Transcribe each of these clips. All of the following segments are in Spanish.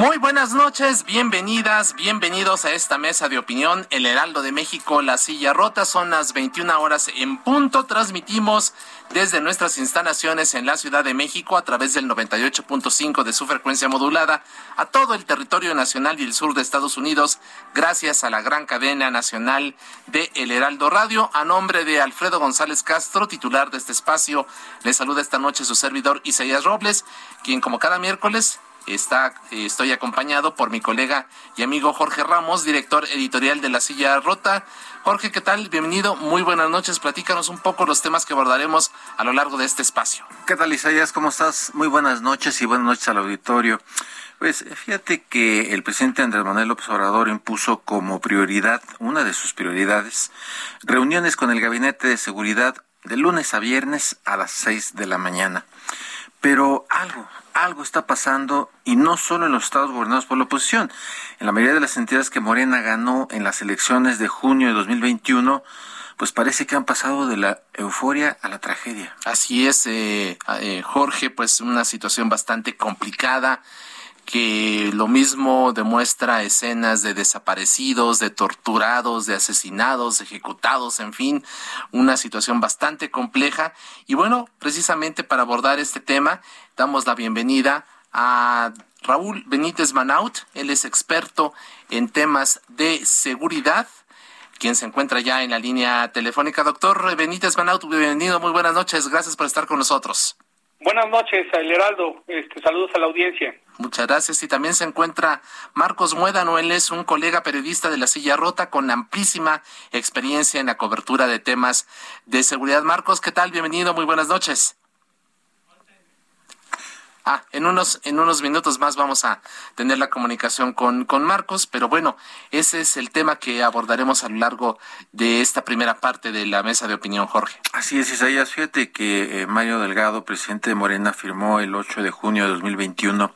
Muy buenas noches, bienvenidas, bienvenidos a esta mesa de opinión, El Heraldo de México, La Silla Rota, son las 21 horas en punto, transmitimos desde nuestras instalaciones en la Ciudad de México a través del 98.5 de su frecuencia modulada a todo el territorio nacional y el sur de Estados Unidos, gracias a la gran cadena nacional de El Heraldo Radio. A nombre de Alfredo González Castro, titular de este espacio, le saluda esta noche su servidor Isaías Robles, quien como cada miércoles Está, estoy acompañado por mi colega y amigo Jorge Ramos, director editorial de La Silla Rota. Jorge, ¿qué tal? Bienvenido, muy buenas noches. Platícanos un poco los temas que abordaremos a lo largo de este espacio. ¿Qué tal, Isaías? ¿Cómo estás? Muy buenas noches y buenas noches al auditorio. Pues fíjate que el presidente Andrés Manuel López Obrador impuso como prioridad, una de sus prioridades, reuniones con el Gabinete de Seguridad de lunes a viernes a las seis de la mañana. Pero algo, algo está pasando y no solo en los estados gobernados por la oposición. En la mayoría de las entidades que Morena ganó en las elecciones de junio de 2021, pues parece que han pasado de la euforia a la tragedia. Así es, eh, eh, Jorge, pues una situación bastante complicada que lo mismo demuestra escenas de desaparecidos, de torturados, de asesinados, ejecutados, en fin, una situación bastante compleja. Y bueno, precisamente para abordar este tema, damos la bienvenida a Raúl Benítez Manaut. Él es experto en temas de seguridad quien se encuentra ya en la línea telefónica. Doctor Benítez Manaut, bienvenido, muy buenas noches, gracias por estar con nosotros. Buenas noches, El Heraldo. Este, saludos a la audiencia. Muchas gracias. Y también se encuentra Marcos Muédano. Él es un colega periodista de La Silla Rota con amplísima experiencia en la cobertura de temas de seguridad. Marcos, ¿qué tal? Bienvenido. Muy buenas noches. Ah, en unos, en unos minutos más vamos a tener la comunicación con, con Marcos, pero bueno, ese es el tema que abordaremos a lo largo de esta primera parte de la mesa de opinión, Jorge. Así es, Isaías. Fíjate que eh, Mario Delgado, presidente de Morena, firmó el 8 de junio de 2021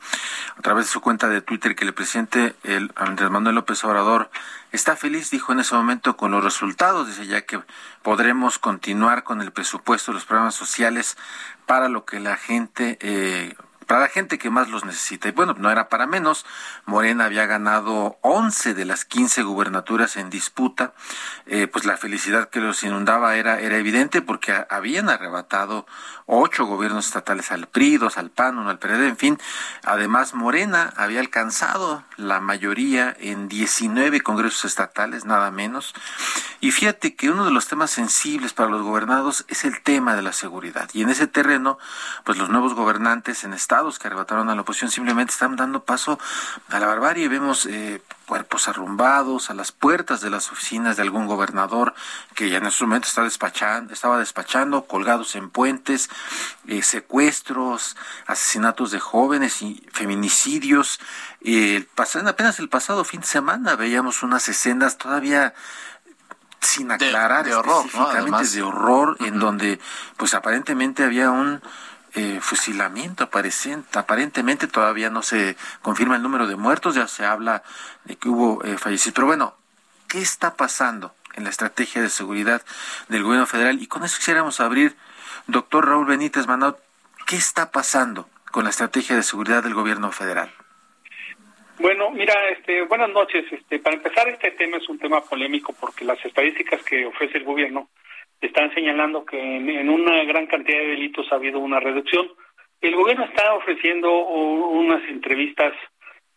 a través de su cuenta de Twitter que el presidente el Andrés Manuel López Obrador está feliz, dijo en ese momento, con los resultados, dice ya que podremos continuar con el presupuesto de los programas sociales para lo que la gente eh, para la gente que más los necesita. Y bueno, no era para menos. Morena había ganado 11 de las 15 gubernaturas en disputa. Eh, pues la felicidad que los inundaba era, era evidente porque habían arrebatado ocho gobiernos estatales al PRI, dos al PAN, uno al PRD, en fin. Además, Morena había alcanzado la mayoría en 19 congresos estatales, nada menos. Y fíjate que uno de los temas sensibles para los gobernados es el tema de la seguridad. Y en ese terreno, pues los nuevos gobernantes en estados que arrebataron a la oposición simplemente están dando paso a la barbarie. Vemos eh, cuerpos arrumbados a las puertas de las oficinas de algún gobernador que ya en ese momento está despachando, estaba despachando, colgados en puentes, eh, secuestros, asesinatos de jóvenes y feminicidios. Eh, apenas el pasado fin de semana veíamos unas escenas todavía sin aclarar de, horror, específicamente de horror, en donde pues aparentemente había un eh, fusilamiento aparentemente, todavía no se confirma el número de muertos, ya se habla de que hubo eh, fallecidos. Pero bueno, ¿qué está pasando en la estrategia de seguridad del gobierno federal? Y con eso quisiéramos abrir, doctor Raúl Benítez Manau, ¿qué está pasando con la estrategia de seguridad del gobierno federal? Bueno, mira, este, buenas noches. Este, para empezar, este tema es un tema polémico porque las estadísticas que ofrece el gobierno están señalando que en, una gran cantidad de delitos ha habido una reducción. El gobierno está ofreciendo unas entrevistas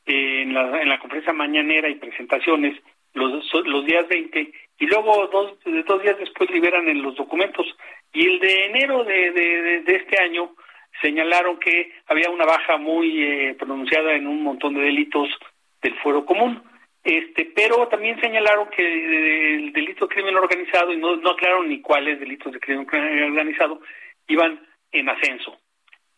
en la, en la conferencia mañanera y presentaciones los, los días 20 y luego dos, dos días después liberan en los documentos. Y el de enero de, de, este año señalaron que había una baja muy eh, pronunciada en un montón de delitos del fuero común. Este, pero también señalaron que el delito de crimen organizado, y no, no aclararon ni cuáles delitos de crimen organizado, iban en ascenso.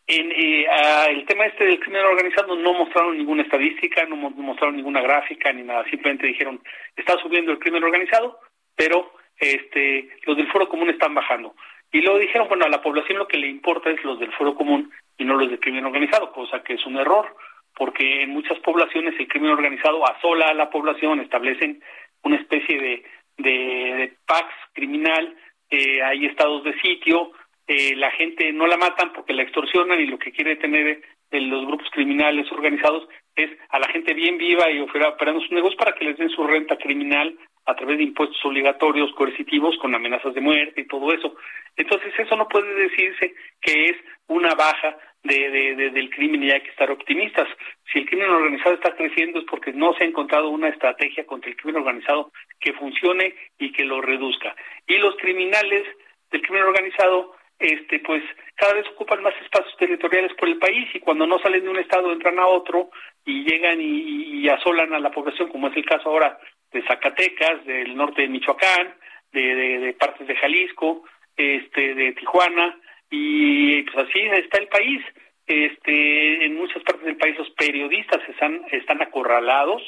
En, eh, el tema este del crimen organizado no mostraron ninguna estadística, no mostraron ninguna gráfica ni nada, simplemente dijeron, está subiendo el crimen organizado, pero este, los del foro común están bajando. Y luego dijeron, bueno, a la población lo que le importa es los del foro común y no los del crimen organizado, cosa que es un error, porque en muchas poblaciones el crimen organizado asola a la población, establecen una especie de, de, pax criminal, eh, hay estados de sitio, eh, la gente no la matan porque la extorsionan y lo que quiere tener en los grupos criminales organizados es a la gente bien viva y operando sus negocios para que les den su renta criminal a través de impuestos obligatorios coercitivos con amenazas de muerte y todo eso. Entonces eso no puede decirse que es una baja de, del crimen y hay que estar optimistas. Si el crimen organizado está creciendo es porque no se ha encontrado una estrategia contra el crimen organizado que funcione y que lo reduzca. Y los criminales del crimen organizado este pues cada vez ocupan más espacios territoriales por el país y cuando no salen de un estado entran a otro y llegan y, asolan a la población como es el caso ahora de Zacatecas, del norte de Michoacán, de, partes de Jalisco, este, de Tijuana, y pues así está el país. Este, en muchas partes del país los periodistas están, están acorralados,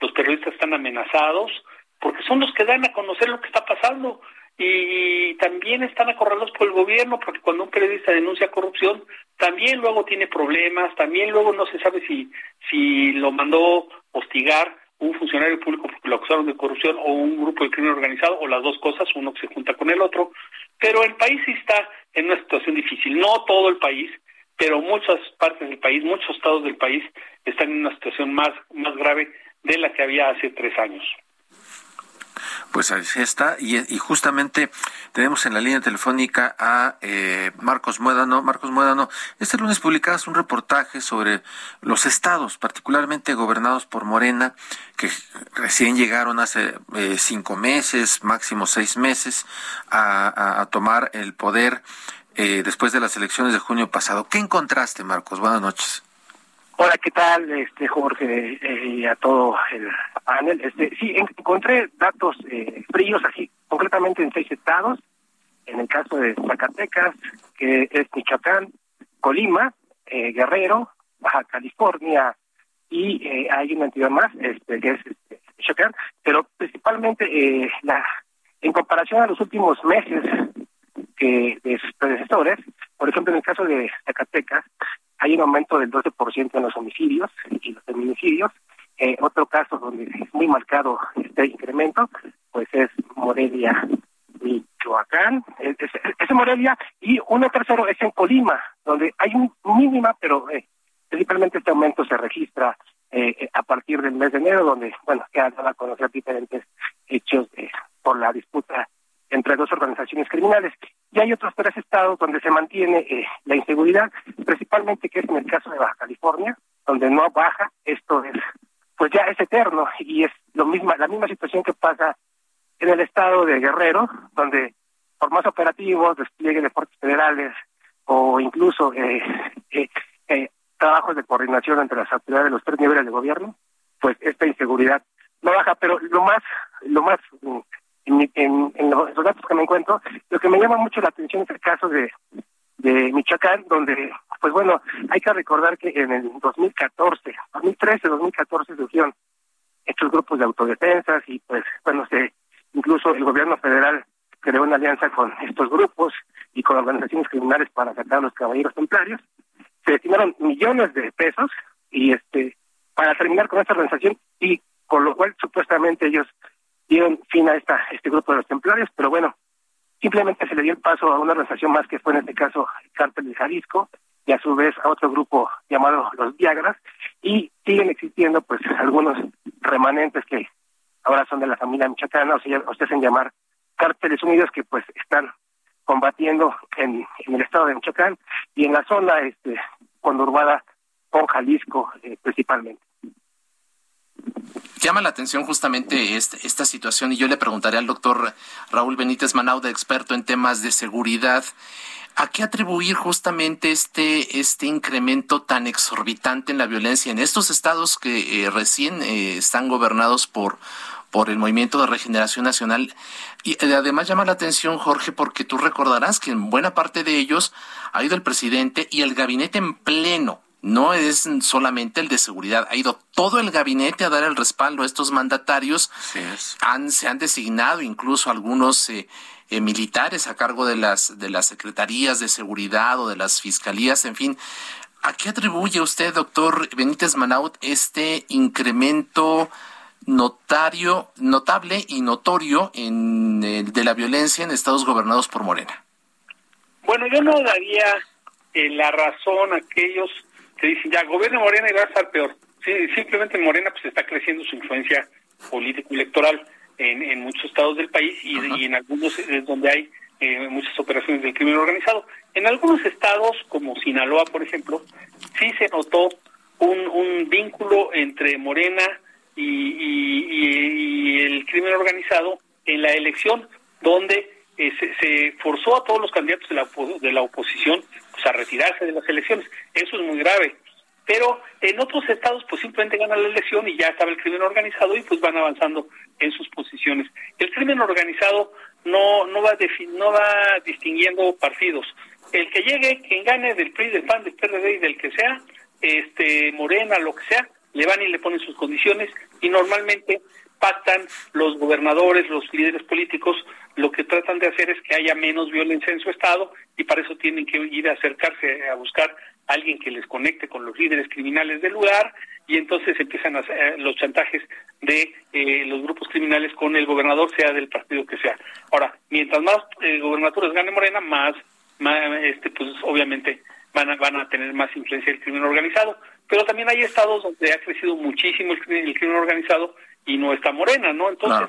los periodistas están amenazados, porque son los que dan a conocer lo que está pasando y también están acorralados por el gobierno porque cuando un periodista denuncia corrupción también luego tiene problemas, también luego no se sabe si si lo mandó hostigar un funcionario público porque lo acusaron de corrupción o un grupo de crimen organizado o las dos cosas, uno que se junta con el otro, pero el país está en una situación difícil, no todo el país, pero muchas partes del país, muchos estados del país están en una situación más, más grave de la que había hace tres años. Pues ahí está, y, justamente tenemos en la línea telefónica a eh, Marcos Muédano. Marcos Muédano, este lunes publicabas un reportaje sobre los estados, particularmente gobernados por Morena, que recién llegaron hace eh, cinco meses, máximo seis meses, a, a, tomar el poder eh, después de las elecciones de junio pasado. ¿Qué encontraste, Marcos? Buenas noches. Hola, ¿qué tal, este Jorge eh, y a todo el panel? Este, sí, encontré datos eh, fríos, así, concretamente en seis estados. En el caso de Zacatecas, que es Michoacán, Colima, eh, Guerrero, Baja California y eh, hay una entidad más, este, que es este, Michoacán, pero principalmente eh, la, en comparación a los últimos meses que de sus predecesores, por ejemplo, en el caso de Zacatecas, hay un aumento del 12% en los homicidios y los feminicidios. Eh, otro caso donde es muy marcado este incremento, pues es Morelia, Michoacán, es, es, Morelia, y uno tercero es en Colima, donde hay un mínima, pero eh, principalmente este aumento se registra eh, a partir del mes de enero, donde, bueno, ya van a conocer diferentes hechos por la disputa entre dos organizaciones criminales. Y hay otros tres estados donde se mantiene eh, la inseguridad, principalmente que es en el caso de Baja California, donde no baja, esto es, pues ya es eterno y es lo misma, la misma situación que pasa en el estado de Guerrero, donde por más operativos, despliegue de fuerzas federales o incluso eh, eh, eh, trabajos de coordinación entre las autoridades de los tres niveles de gobierno, pues esta inseguridad no baja, pero lo más, lo más mm, en, en, los datos que me encuentro, lo que me llama mucho la atención es el caso de, de Michoacán, donde, pues bueno, hay que recordar que en el 2014, 2013, 2014 surgieron estos grupos de autodefensas y pues, bueno, se, incluso el gobierno federal creó una alianza con estos grupos y con organizaciones criminales para sacar a los caballeros templarios. Se destinaron millones de pesos y este para terminar con esta organización y con lo cual supuestamente ellos dieron fin a esta, este grupo de los templarios, pero bueno, simplemente se le dio el paso a una organización más que fue en este caso el cártel de Jalisco y a su vez a otro grupo llamado los Viagras y siguen existiendo pues algunos remanentes que ahora son de la familia michoacana o, sea, o se hacen llamar cárteles unidos que pues están combatiendo en, en el estado de Michoacán y en la zona este conurbada con Jalisco eh, principalmente. Llama la atención justamente este, esta situación y yo le preguntaré al doctor Raúl Benítez Manauda, experto en temas de seguridad, ¿a qué atribuir justamente este, este incremento tan exorbitante en la violencia en estos estados que eh, recién eh, están gobernados por, por el Movimiento de Regeneración Nacional. Y además llama la atención, Jorge, porque tú recordarás que en buena parte de ellos ha ido el presidente y el gabinete en pleno no es solamente el de seguridad, ha ido todo el gabinete a dar el respaldo a estos mandatarios. Han, se han designado incluso algunos eh, eh, militares a cargo de las, de las secretarías de seguridad o de las fiscalías, en fin. ¿A qué atribuye usted, doctor Benítez Manaut, este incremento notario, notable y notorio en el de la violencia en estados gobernados por Morena? Bueno, yo no daría eh, la razón a aquellos que dicen, ya, gobierno Morena y va a estar peor. Sí, simplemente Morena pues está creciendo su influencia político-electoral en, en muchos estados del país y, en algunos donde hay eh, muchas operaciones del crimen organizado. En algunos estados, como Sinaloa, por ejemplo, sí se notó un, un vínculo entre Morena y, y, el crimen organizado en la elección, donde eh, se, forzó a todos los candidatos de la, de la oposición pues, a retirarse de las elecciones. Eso es muy grave. Pero en otros estados pues simplemente gana la elección y ya estaba el crimen organizado y pues van avanzando en sus posiciones. El crimen organizado no no va no va distinguiendo partidos. El que llegue, quien gane del PRI, del PAN, del PRD y del que sea, este Morena, lo que sea, le van y le ponen sus condiciones y normalmente pactan los gobernadores, los líderes políticos, lo que tratan de hacer es que haya menos violencia en su estado y para eso tienen que ir a acercarse a buscar a alguien que les conecte con los líderes criminales del lugar y entonces empiezan a eh, los chantajes de eh, los grupos criminales con el gobernador, sea del partido que sea. Ahora, mientras más eh, gobernaturas gane Morena, más, este, pues obviamente van a, van a tener más influencia el crimen organizado. Pero también hay estados donde ha crecido muchísimo el crimen, organizado y no está morena, ¿no? Entonces,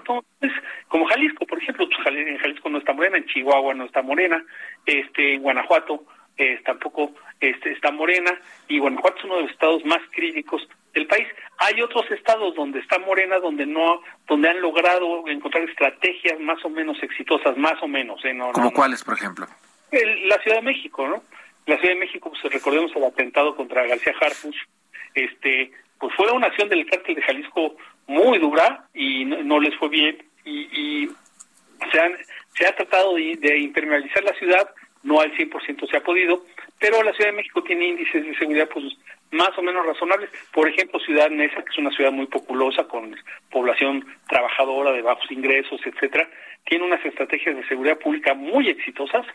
como Jalisco, por ejemplo, pues, en Jalisco no está morena, en Chihuahua no está morena, este, en Guanajuato eh, tampoco este, está morena, y Guanajuato es uno de los estados más críticos del país. Hay otros estados donde está morena, donde no, donde han logrado encontrar estrategias más o menos exitosas, más o menos. ¿eh? No, ¿Como cuáles, por ejemplo? la Ciudad de México, ¿no? La Ciudad de México, pues recordemos el atentado contra García Harfuch, este, pues fue una acción del cártel de Jalisco muy dura y no, les fue bien y, se, han, se ha tratado de, de impermeabilizar la ciudad, no al 100% se ha podido, pero la Ciudad de México tiene índices de seguridad pues más o menos razonables. Por ejemplo, Ciudad Neza, que es una ciudad muy populosa con población trabajadora de bajos ingresos, etcétera, tiene unas estrategias de seguridad pública muy exitosas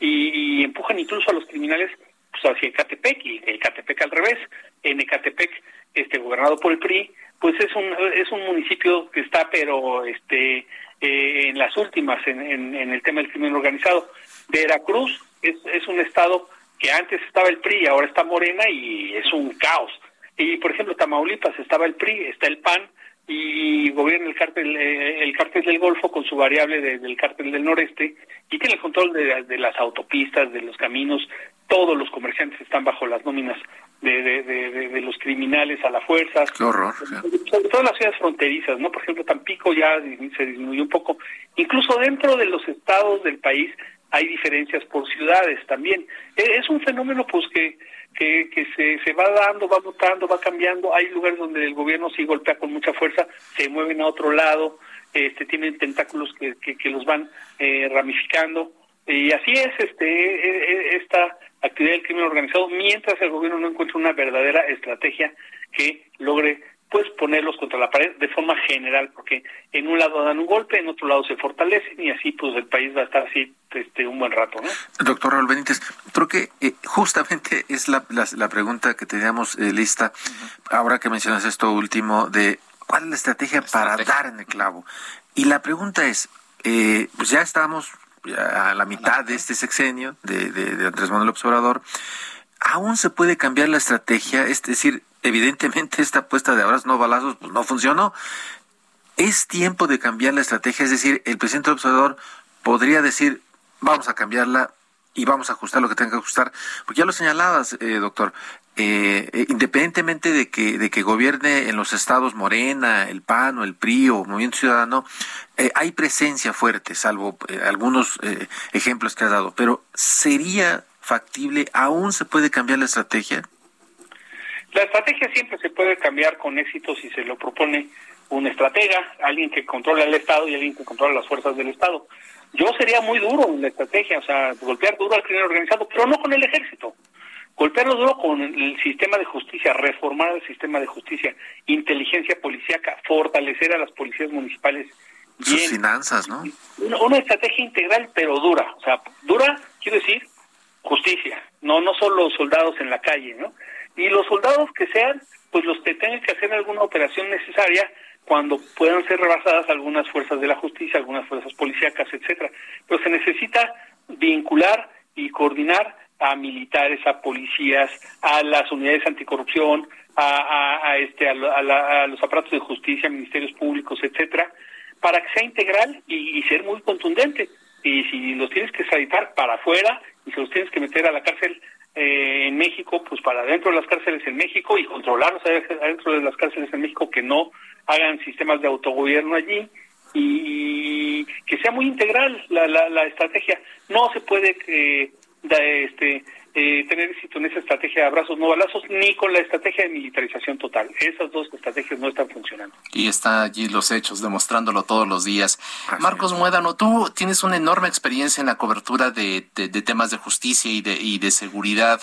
y, empujan incluso a los criminales pues, hacia Ecatepec y Ecatepec al revés. En Ecatepec, este gobernado por el PRI, pues es un es un municipio que está pero este eh, en las últimas en, en, el tema del crimen organizado. Veracruz es, es un estado que antes estaba el PRI, ahora está Morena y es un caos. Y por ejemplo, Tamaulipas estaba el PRI, está el PAN y gobierna el cártel eh, el cártel del Golfo con su variable del cártel del Noreste y tiene el control de, las autopistas, de los caminos, todos los comerciantes están bajo las nóminas de, de, los criminales a la fuerza. Qué horror. Sobre todo las ciudades fronterizas, ¿no? Por ejemplo, Tampico ya se disminuyó un poco. Incluso dentro de los estados del país hay diferencias por ciudades también. E, es un fenómeno pues que, que, que se, se va dando, va mutando, va cambiando. Hay lugares donde el gobierno sí golpea con mucha fuerza, se mueven a otro lado, este tienen tentáculos que, que, los van eh, ramificando. Y así es este e, e, esta actividad del crimen organizado mientras el gobierno no encuentra una verdadera estrategia que logre pues ponerlos contra la pared de forma general, porque en un lado dan un golpe, en otro lado se fortalecen y así pues el país va a estar así este, un buen rato, ¿no? Doctor Raúl Benítez, creo que eh, justamente es la, la, pregunta que teníamos eh, lista, ahora que mencionas esto último, de cuál es la estrategia, para dar en el clavo. Y la pregunta es, eh, pues ya estamos a la mitad de este sexenio de, Andrés Manuel Observador, ¿aún se puede cambiar la estrategia? Es decir, evidentemente esta apuesta de abrazos no balazos pues no funcionó. Es tiempo de cambiar la estrategia, es decir, el presidente observador podría decir, vamos a cambiarla y vamos a ajustar lo que tenga que ajustar. Porque ya lo señalabas, eh, doctor, eh, eh, independientemente de que, de que gobierne en los estados Morena, el PAN o el PRI o Movimiento Ciudadano, hay presencia fuerte, salvo algunos ejemplos que has dado. Pero ¿sería factible? ¿Aún se puede cambiar la estrategia? La estrategia siempre se puede cambiar con éxito si se lo propone un estratega, alguien que controla el Estado y alguien que controla las fuerzas del Estado. Yo sería muy duro en la estrategia, o sea, golpear duro al crimen organizado, pero no con el ejército. Golpearlo duro con el sistema de justicia, reformar el sistema de justicia, inteligencia policíaca, fortalecer a las policías municipales. Sus finanzas, ¿no? Una, una, estrategia integral, pero dura. O sea, dura, quiero decir, justicia. No, no solo soldados en la calle, ¿no? Y los soldados que sean, pues los que tengan que hacer alguna operación necesaria cuando puedan ser rebasadas algunas fuerzas de la justicia, algunas fuerzas policíacas, etcétera. Pero se necesita vincular y coordinar a militares, a policías, a las unidades anticorrupción, a, a, este, a, los aparatos de justicia, ministerios públicos, etcétera, para que sea integral y, ser muy contundente. Y si los tienes que extraditar para afuera y si los tienes que meter a la cárcel eh, en México, pues para dentro de las cárceles en México y controlarlos adentro de las cárceles en México que no hagan sistemas de autogobierno allí y que sea muy integral la, la, la estrategia. No se puede eh, este, eh, tener éxito en esa estrategia de abrazos no balazos ni con la estrategia de militarización total. Esas dos estrategias no están funcionando. Y está allí los hechos, demostrándolo todos los días. Marcos Muédano, tú tienes una enorme experiencia en la cobertura de, de, temas de justicia y de, y de seguridad.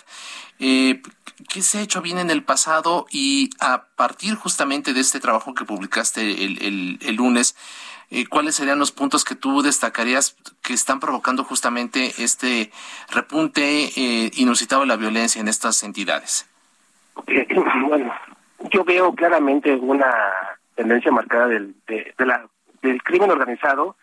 Eh, ¿Qué se ha hecho bien en el pasado y a partir justamente de este trabajo que publicaste el, el, el lunes, eh, ¿cuáles serían los puntos que tú destacarías que están provocando justamente este repunte eh, inusitado de la violencia en estas entidades? Eh, bueno, yo veo claramente una tendencia marcada del, de, la, del crimen organizado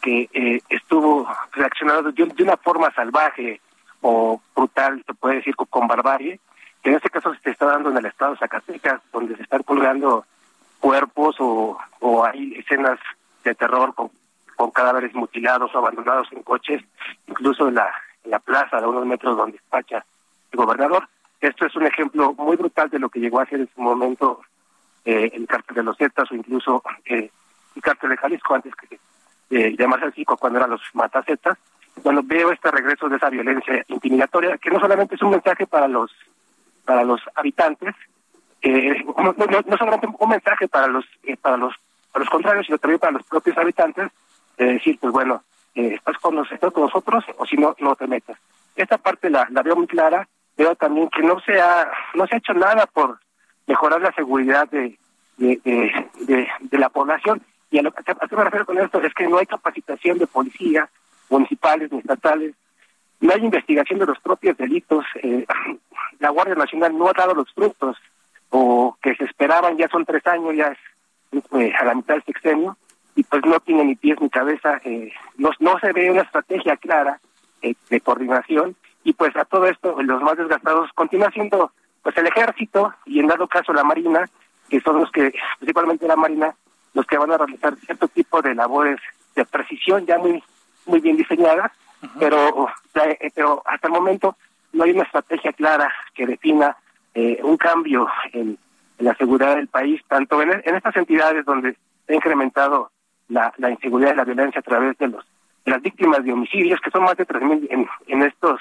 que estuvo reaccionando de, una forma salvaje o brutal, se puede decir, con barbarie, que en este caso se está dando en el estado de Zacatecas, donde se están colgando cuerpos o, o hay escenas de terror con, con cadáveres mutilados o abandonados en coches, incluso en la, en la plaza de unos metros donde despacha el gobernador. Esto es un ejemplo muy brutal de lo que llegó a ser en su momento eh, el cártel de los Zetas o incluso eh, el cártel de Jalisco antes que eh, llamarse así cuando eran los matacetas. Cuando veo este regreso de esa violencia intimidatoria, que no solamente es un mensaje para los para los habitantes, eh, no, no, solamente un mensaje para los eh, para los para los contrarios, sino también para los propios habitantes, de decir, pues bueno, eh, estás con, nosotros, con nosotros o si no, no te metas. Esta parte la, la veo muy clara, veo también que no se ha, no se ha hecho nada por mejorar la seguridad de, de, la población. Y a lo que a me refiero con esto es que no hay capacitación de policía, municipales ni estatales, no hay investigación de los propios delitos. Eh, la Guardia Nacional no ha dado los frutos o que se esperaban, ya son tres años, ya es eh, a la mitad del sexenio y pues no tiene ni pies ni cabeza, eh, no, no se ve una estrategia clara eh, de coordinación y pues a todo esto los más desgastados continúa siendo pues el ejército y en dado caso la marina, que son los que, principalmente la marina, los que van a realizar cierto tipo de labores de precisión ya muy muy bien diseñadas, pero, pero hasta el momento no hay una estrategia clara que defina un cambio en la seguridad del país, tanto en, estas entidades donde ha incrementado la, inseguridad y la violencia a través de los las víctimas de homicidios, que son más de 3.000 en, en estos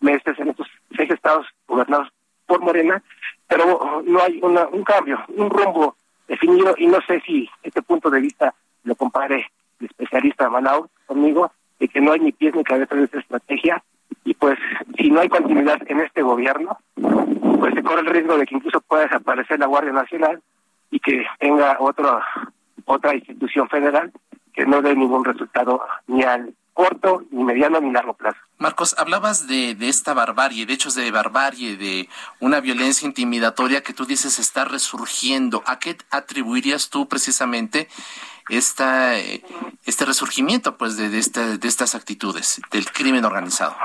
meses, en estos seis estados gobernados por Morena, pero no hay una, un cambio, un rumbo definido y no sé si este punto de vista lo compare el especialista Malau conmigo, de que no hay ni pies ni cabeza de esta estrategia y pues si no hay continuidad en este gobierno, pues se corre el riesgo de que incluso pueda desaparecer la Guardia Nacional y que tenga otra otra institución federal que no dé ningún resultado ni al corto, ni mediano, ni largo plazo. Marcos, hablabas de, de esta barbarie, de hechos de barbarie, de una violencia intimidatoria que tú dices está resurgiendo. ¿A qué atribuirías tú precisamente esta, este resurgimiento pues de, de, de estas actitudes del crimen organizado?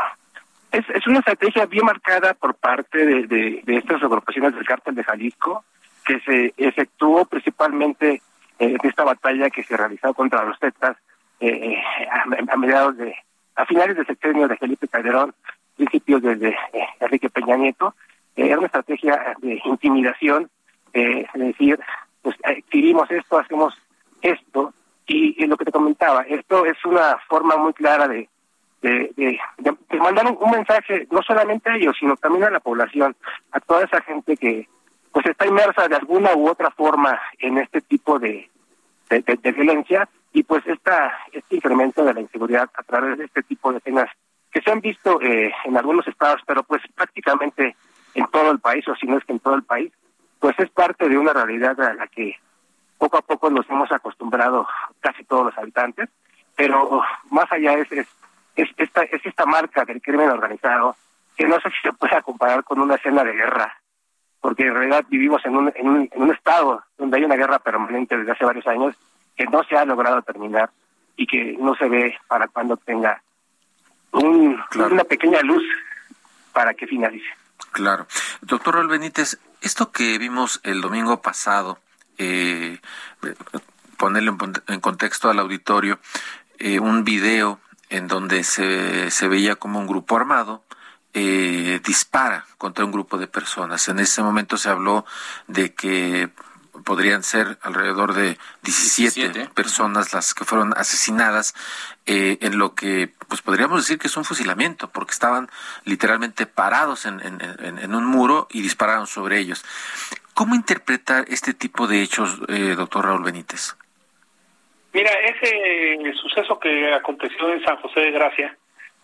Es, es una estrategia bien marcada por parte de, de, de estas agrupaciones del cártel de Jalisco, que se efectuó principalmente en esta batalla que se realizó contra los Zetas eh, a, mediados de a finales del sexenio de Felipe Calderón, principios desde eh, Enrique Peña Nieto, eh, era una estrategia de intimidación, eh, es decir, pues adquirimos esto, hacemos esto, y, lo que te comentaba, esto es una forma muy clara de, de, de, mandar un, mensaje no solamente a ellos, sino también a la población, a toda esa gente que pues está inmersa de alguna u otra forma en este tipo de, de, violencia y pues esta, este incremento de la inseguridad a través de este tipo de escenas que se han visto eh, en algunos estados, pero pues prácticamente en todo el país, o si no es que en todo el país, pues es parte de una realidad a la que poco a poco nos hemos acostumbrado casi todos los habitantes, pero más allá es, es, esta, es esta marca del crimen organizado que no sé si se puede comparar con una escena de guerra, porque en realidad vivimos en un, en un, en un estado donde hay una guerra permanente desde hace varios años que no se ha logrado terminar y que no se ve para cuando tenga un, una pequeña luz para que finalice. Claro. Doctor Raúl Benítez, esto que vimos el domingo pasado, eh, ponerle en contexto al auditorio, eh, un video en donde se, se veía como un grupo armado eh, dispara contra un grupo de personas. En ese momento se habló de que podrían ser alrededor de 17, personas las que fueron asesinadas eh, en lo que pues podríamos decir que es un fusilamiento porque estaban literalmente parados en, en, un muro y dispararon sobre ellos. ¿Cómo interpretar este tipo de hechos, eh, doctor Raúl Benítez? Mira, ese suceso que aconteció en San José de Gracia,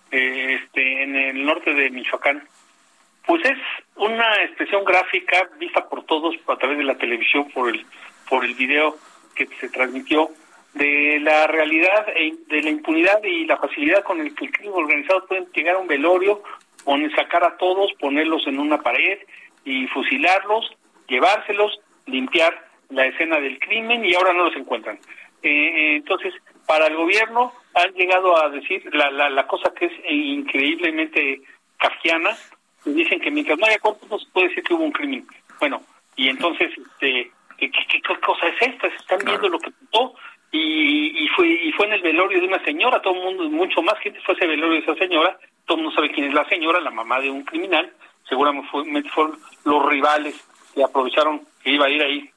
eh, este, en el norte de Michoacán, pues es una expresión gráfica vista por todos a través de la televisión, por el, por el video que se transmitió, de la realidad, e, de la impunidad y la facilidad con el que el crimen organizado pueden llegar a un velorio, poner, sacar a todos, ponerlos en una pared y fusilarlos, llevárselos, limpiar la escena del crimen y ahora no los encuentran. Eh, eh, entonces, para el gobierno han llegado a decir la, la, la cosa que es increíblemente kafkiana, dicen que mientras no haya cuerpos no se puede decir que hubo un crimen. Bueno, y entonces, este, ¿qué, qué, cosa es esta? Se están viendo lo que pasó y, y, fue y fue en el velorio de una señora, todo el mundo, mucho más gente fue ese velorio de esa señora, todo el mundo sabe quién es la señora, la mamá de un criminal, seguramente fueron los rivales que aprovecharon que iba a ir ahí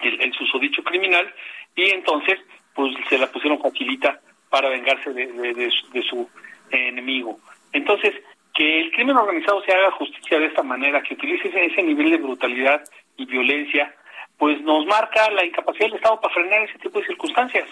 el, el susodicho criminal y entonces pues se la pusieron facilita para vengarse de, de, de su enemigo. Entonces, que el crimen organizado se haga justicia de esta manera, que utilice ese, nivel de brutalidad y violencia, pues nos marca la incapacidad del Estado para frenar ese tipo de circunstancias.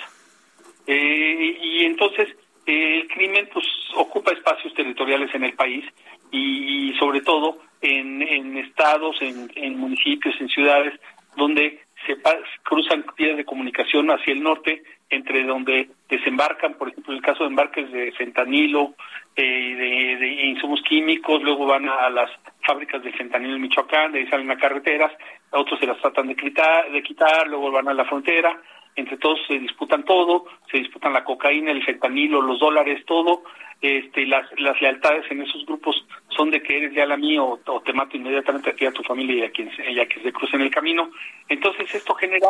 Eh, y entonces el crimen pues ocupa espacios territoriales en el país y, sobre todo en, en estados, en, municipios, en ciudades donde se cruzan vías de comunicación hacia el norte entre donde desembarcan, por ejemplo, en el caso de embarques de fentanilo, eh, de, insumos químicos, luego van a, las fábricas de fentanilo en Michoacán, de ahí salen a carreteras, otros se las tratan de quitar, de quitar, luego van a la frontera, entre todos se disputan todo, se disputan la cocaína, el fentanilo, los dólares, todo, este, las, las lealtades en esos grupos son de que eres ya la mía o, te mato inmediatamente a ti, a tu familia y a quien, a que se cruce en el camino. Entonces esto genera,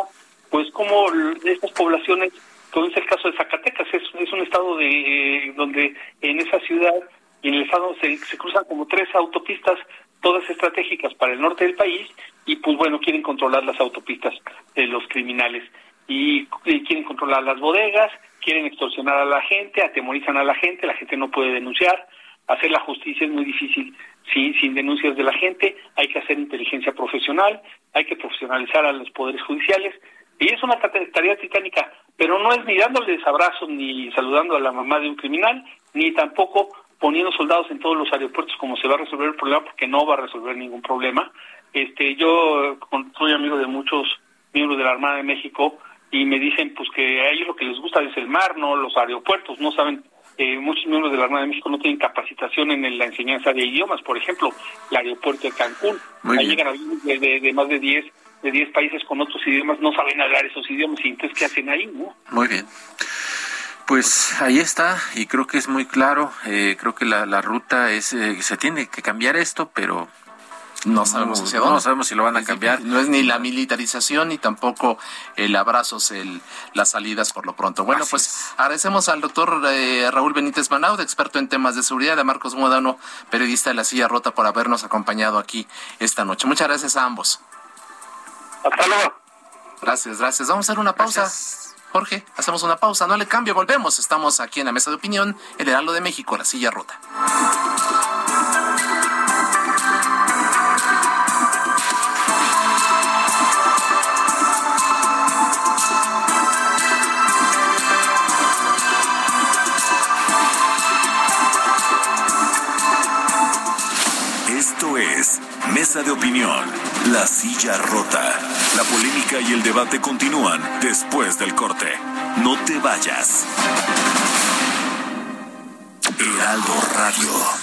pues, como estas poblaciones como es el caso de Zacatecas, es, es un estado de donde en esa ciudad y en el estado se cruzan como tres autopistas, todas estratégicas para el norte del país, y pues bueno, quieren controlar las autopistas de los criminales. Y, quieren controlar las bodegas, quieren extorsionar a la gente, atemorizan a la gente, la gente no puede denunciar, hacer la justicia es muy difícil sin, sin denuncias de la gente, hay que hacer inteligencia profesional, hay que profesionalizar a los poderes judiciales, y es una tarea titánica, pero no es ni dándoles abrazos ni saludando a la mamá de un criminal, ni tampoco poniendo soldados en todos los aeropuertos como se va a resolver el problema, porque no va a resolver ningún problema. Este, yo soy amigo de muchos miembros de la Armada de México y me dicen pues que a ellos lo que les gusta es el mar, no los aeropuertos, no saben eh, muchos miembros de la Armada de México no tienen capacitación en la enseñanza de idiomas, por ejemplo, el aeropuerto de Cancún, ahí llegan aviones de, de, más de 10 de 10 países con otros idiomas no saben hablar esos idiomas y entonces ¿qué hacen ahí? No? Muy bien. Pues ahí está y creo que es muy claro, eh, creo que la, la ruta es, eh, se tiene que cambiar esto, pero no sabemos hacia dónde. No sabemos si lo van a cambiar. No es ni la militarización ni tampoco el abrazos, el, las salidas por lo pronto. Bueno, pues agradecemos al doctor eh, Raúl Benítez Manaud, experto en temas de seguridad, a Marcos Modano, periodista de La Silla Rota, por habernos acompañado aquí esta noche. Muchas gracias a ambos. Hasta luego. Gracias, gracias. Vamos a hacer una pausa. Jorge, hacemos una pausa, no le cambio, volvemos. Estamos aquí en la mesa de opinión, el Heraldo de México, la silla rota. Mesa de Opinión, La Silla Rota. La polémica y el debate continúan después del corte. No te vayas. Heraldo Radio.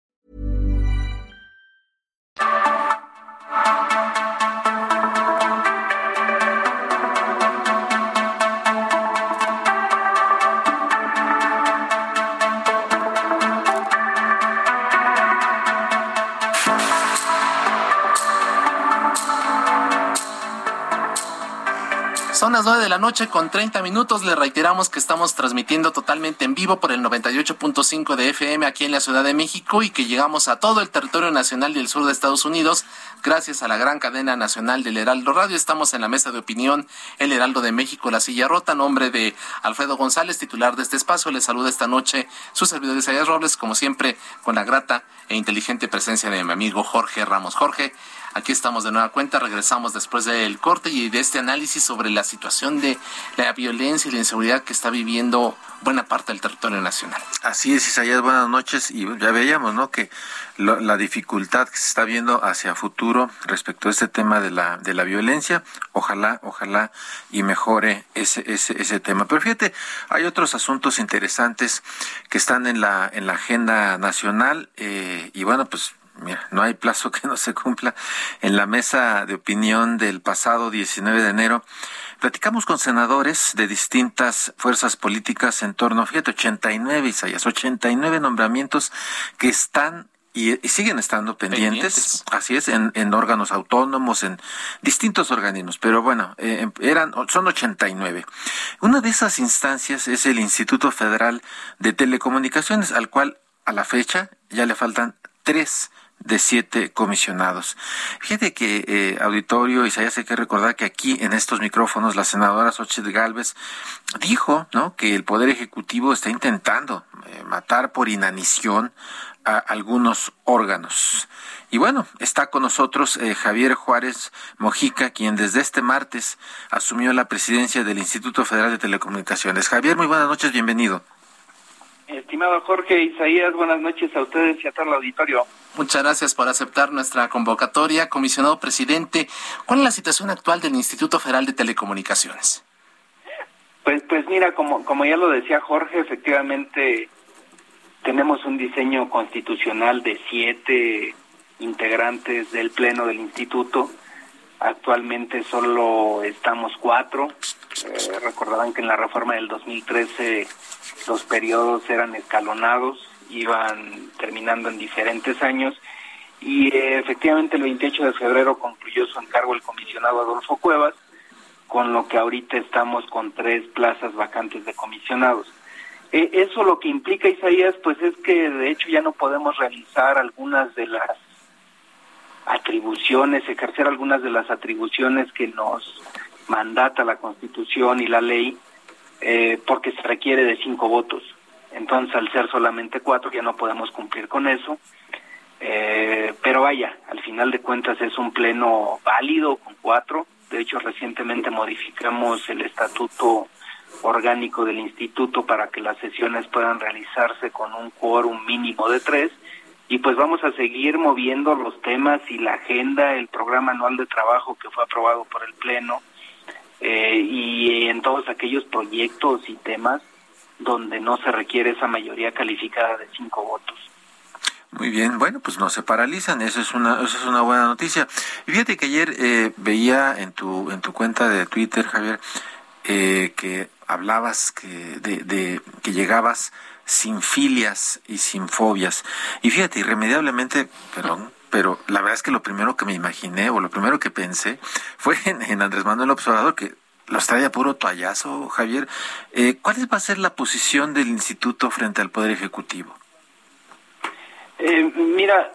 Son las 9 de la noche con 30 minutos. Le reiteramos que estamos transmitiendo totalmente en vivo por el 98.5 de FM aquí en la Ciudad de México y que llegamos a todo el territorio nacional y el sur de Estados Unidos gracias a la gran cadena nacional del Heraldo Radio. Estamos en la mesa de opinión El Heraldo de México, La Silla Rota, nombre de Alfredo González, titular de este espacio. Le saluda esta noche su servidor Isaías Robles, como siempre, con la grata e inteligente presencia de mi amigo Jorge Ramos. Jorge, Aquí estamos de nueva cuenta, regresamos después del corte y de este análisis sobre la situación de la violencia y la inseguridad que está viviendo buena parte del territorio nacional. Así es, Isaías, buenas noches. Y ya veíamos, ¿no? Que la dificultad que se está viendo hacia futuro respecto a este tema de la, de la violencia, ojalá, ojalá y mejore ese, ese, ese tema. Pero fíjate, hay otros asuntos interesantes que están en la, en la agenda nacional eh, y bueno, pues mira, no hay plazo que no se cumpla. En la mesa de opinión del pasado 19 de enero, platicamos con senadores de distintas fuerzas políticas en torno, fíjate, 89, Isaías, 89 nombramientos que están y, siguen estando pendientes, así es, en, en, órganos autónomos, en distintos organismos, pero bueno, eh, eran, son 89. Una de esas instancias es el Instituto Federal de Telecomunicaciones, al cual a la fecha ya le faltan tres de siete comisionados. Fíjate que, eh, auditorio, Isaías, hay que recordar que aquí en estos micrófonos la senadora Xochitl Galvez dijo, ¿no?, que el Poder Ejecutivo está intentando eh, matar por inanición a algunos órganos. Y bueno, está con nosotros eh, Javier Juárez Mojica, quien desde este martes asumió la presidencia del Instituto Federal de Telecomunicaciones. Javier, muy buenas noches, bienvenido. Estimado Jorge Isaías, buenas noches a ustedes y a todo el auditorio. Muchas gracias por aceptar nuestra convocatoria. Comisionado presidente, ¿cuál es la situación actual del Instituto Federal de Telecomunicaciones? Pues, pues mira, como, como ya lo decía Jorge, efectivamente tenemos un diseño constitucional de siete integrantes del Pleno del Instituto. Actualmente solo estamos cuatro. Eh, recordarán que en la reforma del 2013 los periodos eran escalonados, iban terminando en diferentes años y eh, efectivamente el 28 de febrero concluyó su encargo el comisionado Adolfo Cuevas, con lo que ahorita estamos con tres plazas vacantes de comisionados. Eh, eso lo que implica, Isaías, pues es que de hecho ya no podemos realizar algunas de las atribuciones, ejercer algunas de las atribuciones que nos mandata la Constitución y la ley, eh, porque se requiere de cinco votos. Entonces, al ser solamente cuatro, ya no podemos cumplir con eso. Eh, pero vaya, al final de cuentas es un pleno válido con cuatro. De hecho, recientemente modificamos el estatuto orgánico del instituto para que las sesiones puedan realizarse con un quórum mínimo de tres y pues vamos a seguir moviendo los temas y la agenda, el programa anual de trabajo que fue aprobado por el Pleno eh, y en todos aquellos proyectos y temas donde no se requiere esa mayoría calificada de cinco votos. Muy bien, bueno, pues no se paralizan, eso es una, eso es una buena noticia. Y fíjate que ayer eh, veía en tu, en tu cuenta de Twitter, Javier, eh, que hablabas que, de, que llegabas sin filias y sin fobias. Y fíjate, irremediablemente, perdón, pero la verdad es que lo primero que me imaginé o lo primero que pensé fue en, Andrés Manuel Observador, que los trae a puro toallazo, Javier. Eh, ¿Cuál va a ser la posición del instituto frente al Poder Ejecutivo? Eh, mira,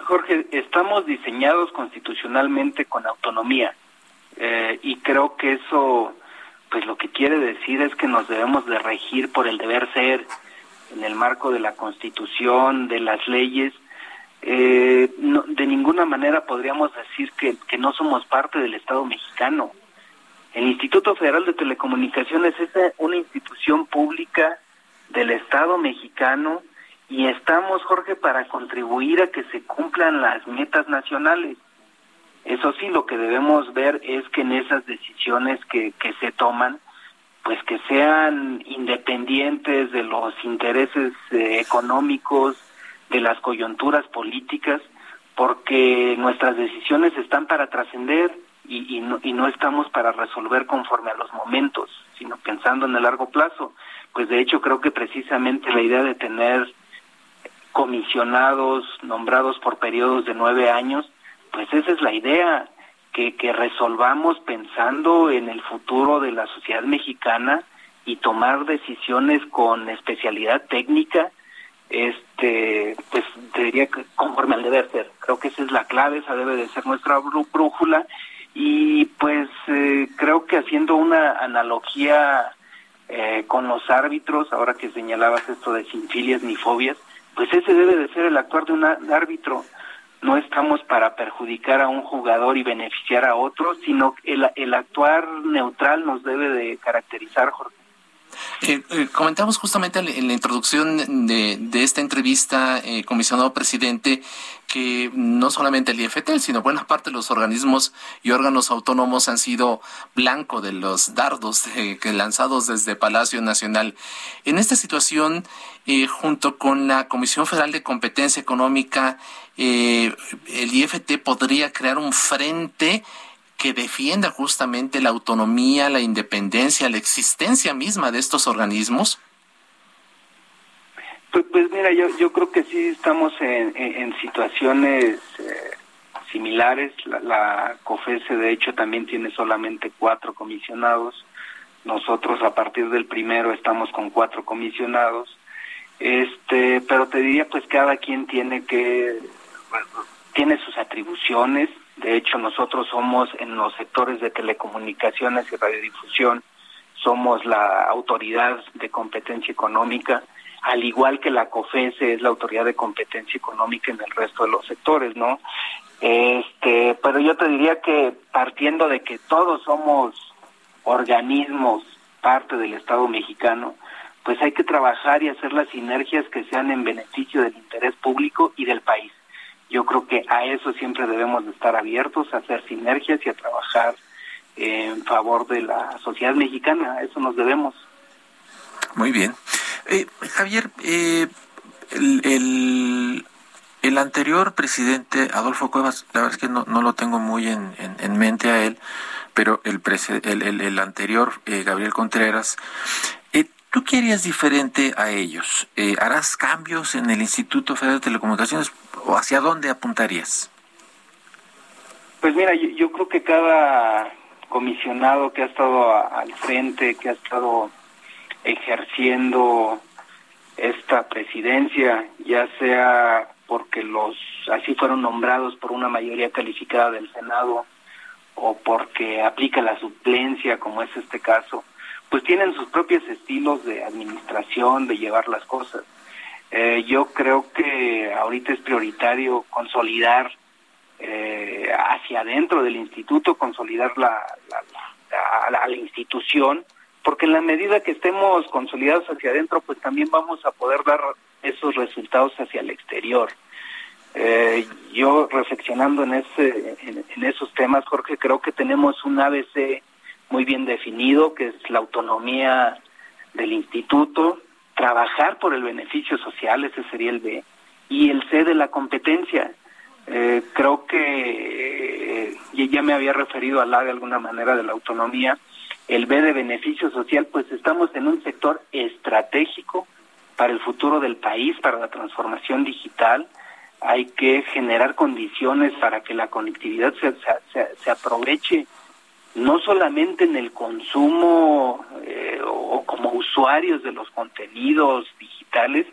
Jorge, estamos diseñados constitucionalmente con autonomía eh, y creo que eso pues lo que quiere decir es que nos debemos de regir por el deber ser en el marco de la Constitución, de las leyes. Eh, de ninguna manera podríamos decir que, que no somos parte del Estado mexicano. El Instituto Federal de Telecomunicaciones es una institución pública del Estado mexicano y estamos, Jorge, para contribuir a que se cumplan las metas nacionales. Eso sí, lo que debemos ver es que en esas decisiones que, que se toman, pues que sean independientes de los intereses eh, económicos, de las coyunturas políticas, porque nuestras decisiones están para trascender y, y, no, y no estamos para resolver conforme a los momentos, sino pensando en el largo plazo. Pues de hecho creo que precisamente la idea de tener comisionados nombrados por periodos de nueve años, pues esa es la idea, que, que resolvamos pensando en el futuro de la sociedad mexicana y tomar decisiones con especialidad técnica, este, pues te diría que conforme al deber ser. Creo que esa es la clave, esa debe de ser nuestra brújula y pues eh, creo que haciendo una analogía eh, con los árbitros, ahora que señalabas esto de sin filias ni fobias, pues ese debe de ser el actuar de un árbitro no estamos para perjudicar a un jugador y beneficiar a otro, sino el, el actuar neutral nos debe de caracterizar, Jorge. Eh, eh, comentamos justamente en la introducción de, de esta entrevista, eh, comisionado presidente, que no solamente el IFT, sino buena parte de los organismos y órganos autónomos han sido blanco de los dardos que lanzados desde Palacio Nacional. En esta situación, eh, junto con la Comisión Federal de Competencia Económica, el IFT podría crear un frente que defienda justamente la autonomía, la independencia, la existencia misma de estos organismos? Pues, pues mira, yo, creo que sí estamos en, situaciones eh, similares. La, la COFESE, de hecho, también tiene solamente cuatro comisionados. Nosotros, a partir del primero, estamos con cuatro comisionados. Este, pero te diría, pues cada quien tiene que, tiene sus atribuciones de hecho, nosotros somos en los sectores de telecomunicaciones y radiodifusión, somos la autoridad de competencia económica, al igual que la COFESE es la autoridad de competencia económica en el resto de los sectores, ¿no? Este, pero yo te diría que partiendo de que todos somos organismos parte del Estado mexicano, pues hay que trabajar y hacer las sinergias que sean en beneficio del interés público y del país. Yo creo que a eso siempre debemos de estar abiertos, a hacer sinergias y a trabajar en favor de la sociedad mexicana. A eso nos debemos. Muy bien. Eh, Javier, eh, el, el, anterior presidente, Adolfo Cuevas, la verdad es que no, no lo tengo muy en, en, mente a él, pero el, el, el, anterior, eh, Gabriel Contreras, ¿Tú qué harías diferente a ellos? Eh, ¿Harás cambios en el Instituto Federal de Telecomunicaciones o hacia dónde apuntarías? Pues mira, yo, creo que cada comisionado que ha estado al frente, que ha estado ejerciendo esta presidencia, ya sea porque los así fueron nombrados por una mayoría calificada del Senado o porque aplica la suplencia, como es este caso, pues tienen sus propios estilos de administración, de llevar las cosas. Eh, yo creo que ahorita es prioritario consolidar eh, hacia adentro del instituto, consolidar la, la, la, institución, porque en la medida que estemos consolidados hacia adentro, pues también vamos a poder dar esos resultados hacia el exterior. Eh, yo reflexionando en, ese, en, esos temas, Jorge, creo que tenemos un ABC muy bien definido, que es la autonomía del instituto, trabajar por el beneficio social, ese sería el B, y el C de la competencia. Eh, creo que eh, ya me había referido al A de alguna manera de la autonomía, el B de beneficio social, pues estamos en un sector estratégico para el futuro del país, para la transformación digital. Hay que generar condiciones para que la conectividad se, se, se aproveche no solamente en el consumo eh, o como usuarios de los contenidos digitales,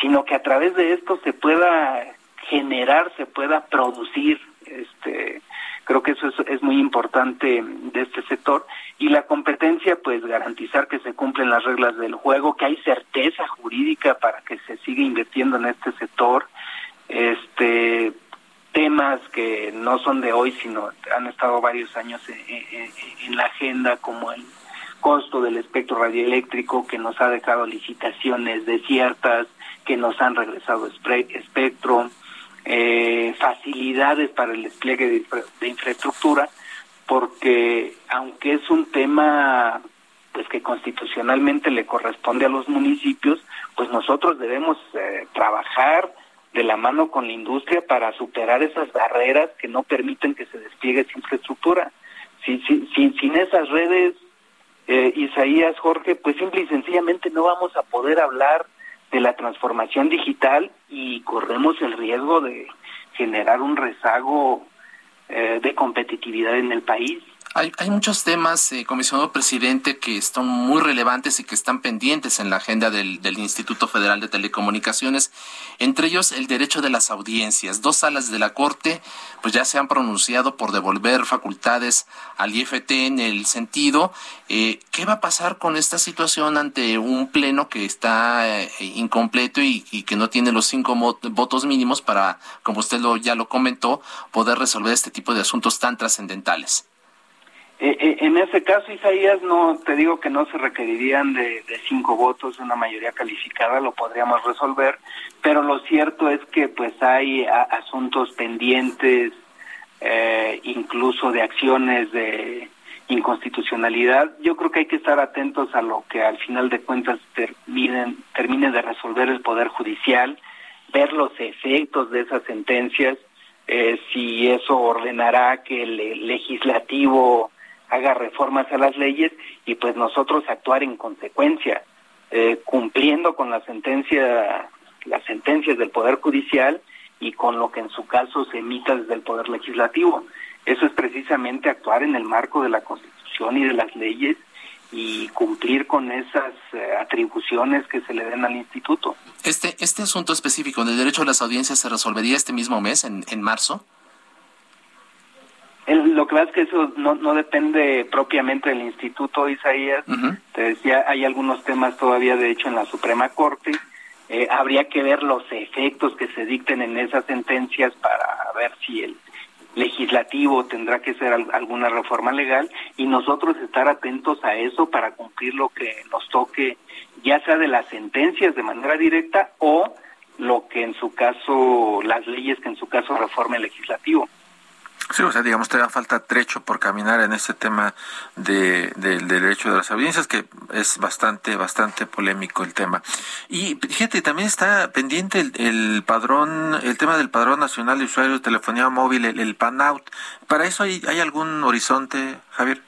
sino que a través de esto se pueda generar, se pueda producir. Este, creo que eso es, es muy importante de este sector. Y la competencia, pues garantizar que se cumplen las reglas del juego, que hay certeza jurídica para que se siga invirtiendo en este sector. Este, temas que no son de hoy, sino han estado varios años en, la agenda, como el costo del espectro radioeléctrico, que nos ha dejado licitaciones desiertas, que nos han regresado espectro, eh, facilidades para el despliegue de, infraestructura, porque aunque es un tema pues que constitucionalmente le corresponde a los municipios, pues nosotros debemos eh, trabajar de la mano con la industria para superar esas barreras que no permiten que se despliegue esa infraestructura. Sin, sin, sin esas redes, eh, Isaías, Jorge, pues simple y sencillamente no vamos a poder hablar de la transformación digital y corremos el riesgo de generar un rezago eh, de competitividad en el país. Hay, hay muchos temas, eh, comisionado presidente, que son muy relevantes y que están pendientes en la agenda del, del, Instituto Federal de Telecomunicaciones, entre ellos el derecho de las audiencias. Dos salas de la Corte pues ya se han pronunciado por devolver facultades al IFT en el sentido, eh, ¿qué va a pasar con esta situación ante un pleno que está eh, incompleto y, y, que no tiene los cinco votos mínimos para, como usted lo, ya lo comentó, poder resolver este tipo de asuntos tan trascendentales? Eh, eh, en ese caso, Isaías, no te digo que no se requerirían de, cinco votos, una mayoría calificada, lo podríamos resolver, pero lo cierto es que pues hay asuntos pendientes, eh, incluso de acciones de inconstitucionalidad. Yo creo que hay que estar atentos a lo que al final de cuentas terminen, termine de resolver el Poder Judicial, ver los efectos de esas sentencias, si eso ordenará que el legislativo haga reformas a las leyes y pues nosotros actuar en consecuencia, eh, cumpliendo con la sentencia, las sentencias del Poder Judicial y con lo que en su caso se emita desde el Poder Legislativo. Eso es precisamente actuar en el marco de la Constitución y de las leyes y cumplir con esas eh, atribuciones que se le den al instituto. Este, este asunto específico del derecho a las audiencias se resolvería este mismo mes, en, en marzo lo que pasa es que eso no, no depende propiamente del Instituto Isaías. Te decía, hay algunos temas todavía, de hecho, en la Suprema Corte. Eh, habría que ver los efectos que se dicten en esas sentencias para ver si el legislativo tendrá que hacer alguna reforma legal y nosotros estar atentos a eso para cumplir lo que nos toque, ya sea de las sentencias de manera directa o lo que en su caso, las leyes que en su caso reforme el legislativo. Sí, o sea, digamos, da falta trecho por caminar en este tema de, del derecho de las audiencias, que es bastante, bastante polémico el tema. Y fíjate, también está pendiente el, padrón, el tema del padrón nacional de usuarios de telefonía móvil, el, PANOUT. ¿Para eso hay, hay algún horizonte, Javier?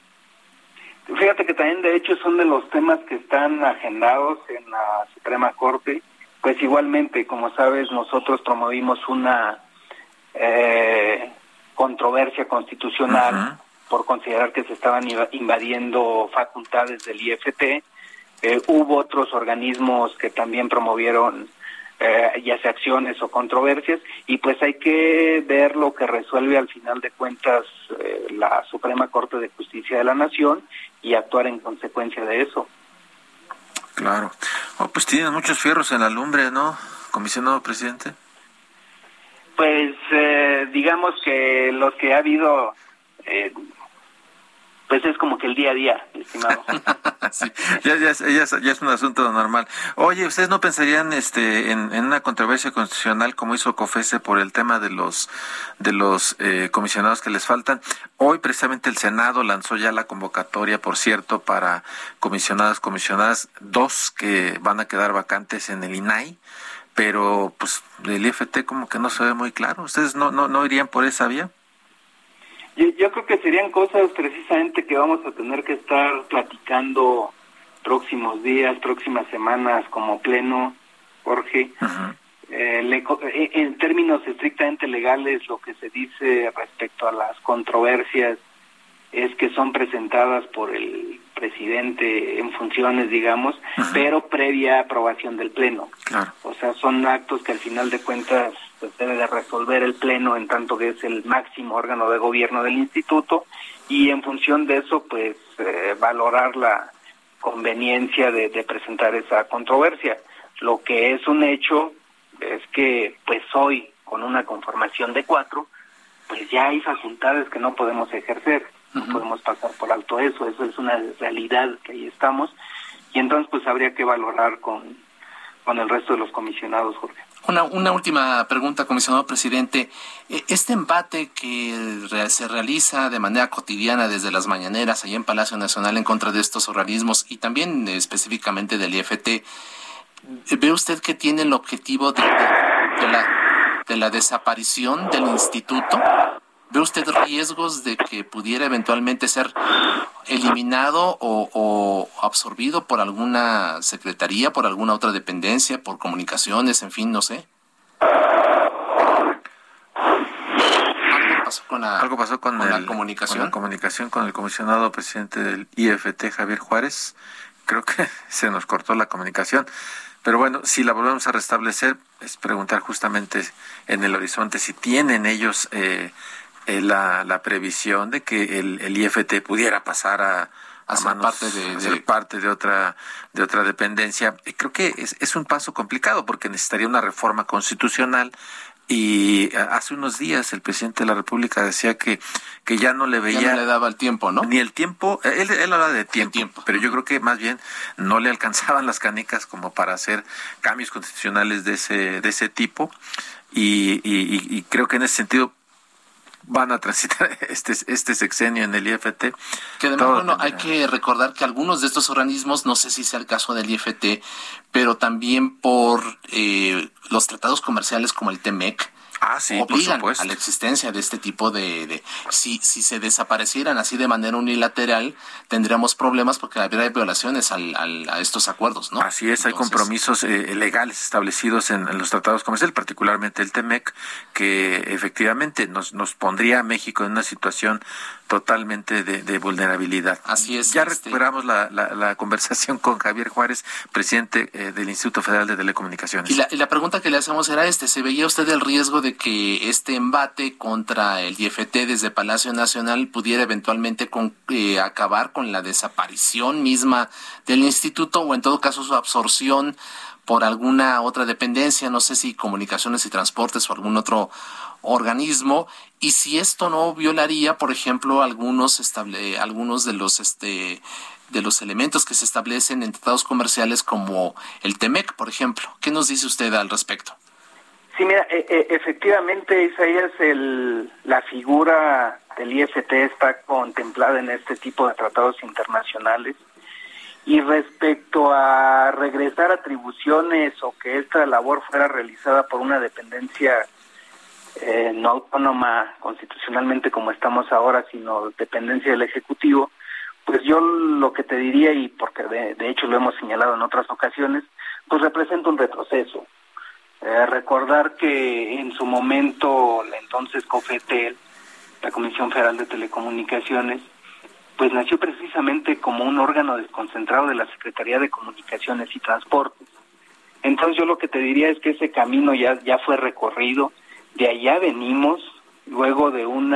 Fíjate que también, de hecho, son de los temas que están agendados en la Suprema Corte. Pues igualmente, como sabes, nosotros promovimos una... Eh, controversia constitucional por considerar que se estaban invadiendo facultades del IFT. Eh, hubo otros organismos que también promovieron eh, ya sea acciones o controversias, y pues hay que ver lo que resuelve al final de cuentas eh, la Suprema Corte de Justicia de la Nación y actuar en consecuencia de eso. Claro. Oh, pues tienen muchos fierros en la lumbre, ¿no, comisionado presidente? Pues eh, digamos que los que ha habido eh, pues es como que el día a día, estimado. ya, ya, es un asunto normal. Oye, ¿ustedes no pensarían este, en, una controversia constitucional como hizo COFESE por el tema de los, de los eh, comisionados que les faltan? Hoy precisamente el Senado lanzó ya la convocatoria, por cierto, para comisionadas, comisionadas, dos que van a quedar vacantes en el INAI pero pues el IFT como que no se ve muy claro. ¿Ustedes no, no, no irían por esa vía? Yo, creo que serían cosas precisamente que vamos a tener que estar platicando próximos días, próximas semanas como pleno, Jorge. Eh, eh, en términos estrictamente legales, lo que se dice respecto a las controversias es que son presentadas por el presidente en funciones, digamos, pero previa aprobación del Pleno. O sea, son actos que al final de cuentas pues debe de resolver el Pleno en tanto que es el máximo órgano de gobierno del instituto y en función de eso pues eh, valorar la conveniencia de, presentar esa controversia. Lo que es un hecho es que pues hoy con una conformación de cuatro pues ya hay facultades que no podemos ejercer, no podemos pasar por alto eso, eso es una realidad que ahí estamos y entonces pues habría que valorar con, con el resto de los comisionados, Jorge. Una, una última pregunta, comisionado presidente. E, este embate que se realiza de manera cotidiana desde las mañaneras allá en Palacio Nacional en contra de estos organismos y también específicamente del IFT, ¿ve usted que tiene el objetivo de, la, de la desaparición del instituto? ¿Ve usted riesgos de que pudiera eventualmente ser eliminado o, absorbido por alguna secretaría, por alguna otra dependencia, por comunicaciones, en fin, no sé? Algo pasó con la, ¿Algo pasó con, la comunicación. Con la comunicación con el comisionado presidente del IFT, Javier Juárez. Creo que se nos cortó la comunicación. Pero bueno, si la volvemos a restablecer, es preguntar justamente en el horizonte si tienen ellos eh, eh, la, la, previsión de que el, el IFT pudiera pasar a, a, ser parte de, ser parte de otra de otra dependencia. Y creo que es, es un paso complicado porque necesitaría una reforma constitucional y hace unos días el presidente de la República decía que, que ya no le veía. Ya no le daba el tiempo, ¿no? Ni el tiempo. Él, él habla de tiempo, tiempo, pero yo creo que más bien no le alcanzaban las canicas como para hacer cambios constitucionales de ese, de ese tipo. Y, y, y creo que en ese sentido van a transitar este, este sexenio en el IFT. Que además, bueno, hay que recordar que algunos de estos organismos, no sé si sea el caso del IFT, pero también por eh, los tratados comerciales como el TEMEC, Ah, sí, obligan a la existencia de este tipo de, si, si se desaparecieran así de manera unilateral, tendríamos problemas porque habría violaciones al, a estos acuerdos, ¿no? Así es, hay compromisos eh, legales establecidos en, los tratados comerciales, particularmente el TEMEC, que efectivamente nos, nos pondría a México en una situación totalmente de, vulnerabilidad. Así es. Ya este... recuperamos la, la, conversación con Javier Juárez, presidente eh, del Instituto Federal de Telecomunicaciones. Y la, y la pregunta que le hacemos era este, ¿se veía usted el riesgo de que este embate contra el IFT desde Palacio Nacional pudiera eventualmente eh, acabar con la desaparición misma del instituto o en todo caso su absorción por alguna otra dependencia, no sé si comunicaciones y transportes o algún otro organismo y si esto no violaría, por ejemplo, algunos algunos de los este de los elementos que se establecen en tratados comerciales como el TEMEC, por ejemplo. ¿Qué nos dice usted al respecto? Sí, mira, e, e, efectivamente, Isaías, el, la figura del IFT está contemplada en este tipo de tratados internacionales. Y respecto a regresar atribuciones o que esta labor fuera realizada por una dependencia eh, no autónoma constitucionalmente como estamos ahora, sino dependencia del Ejecutivo, pues yo lo que te diría, y porque de, hecho lo hemos señalado en otras ocasiones, pues representa un retroceso. Eh, recordar que en su momento la entonces COFETEL, la Comisión Federal de Telecomunicaciones, pues nació precisamente como un órgano desconcentrado de la Secretaría de Comunicaciones y Transportes. Entonces yo lo que te diría es que ese camino ya, ya fue recorrido, de allá venimos, luego de un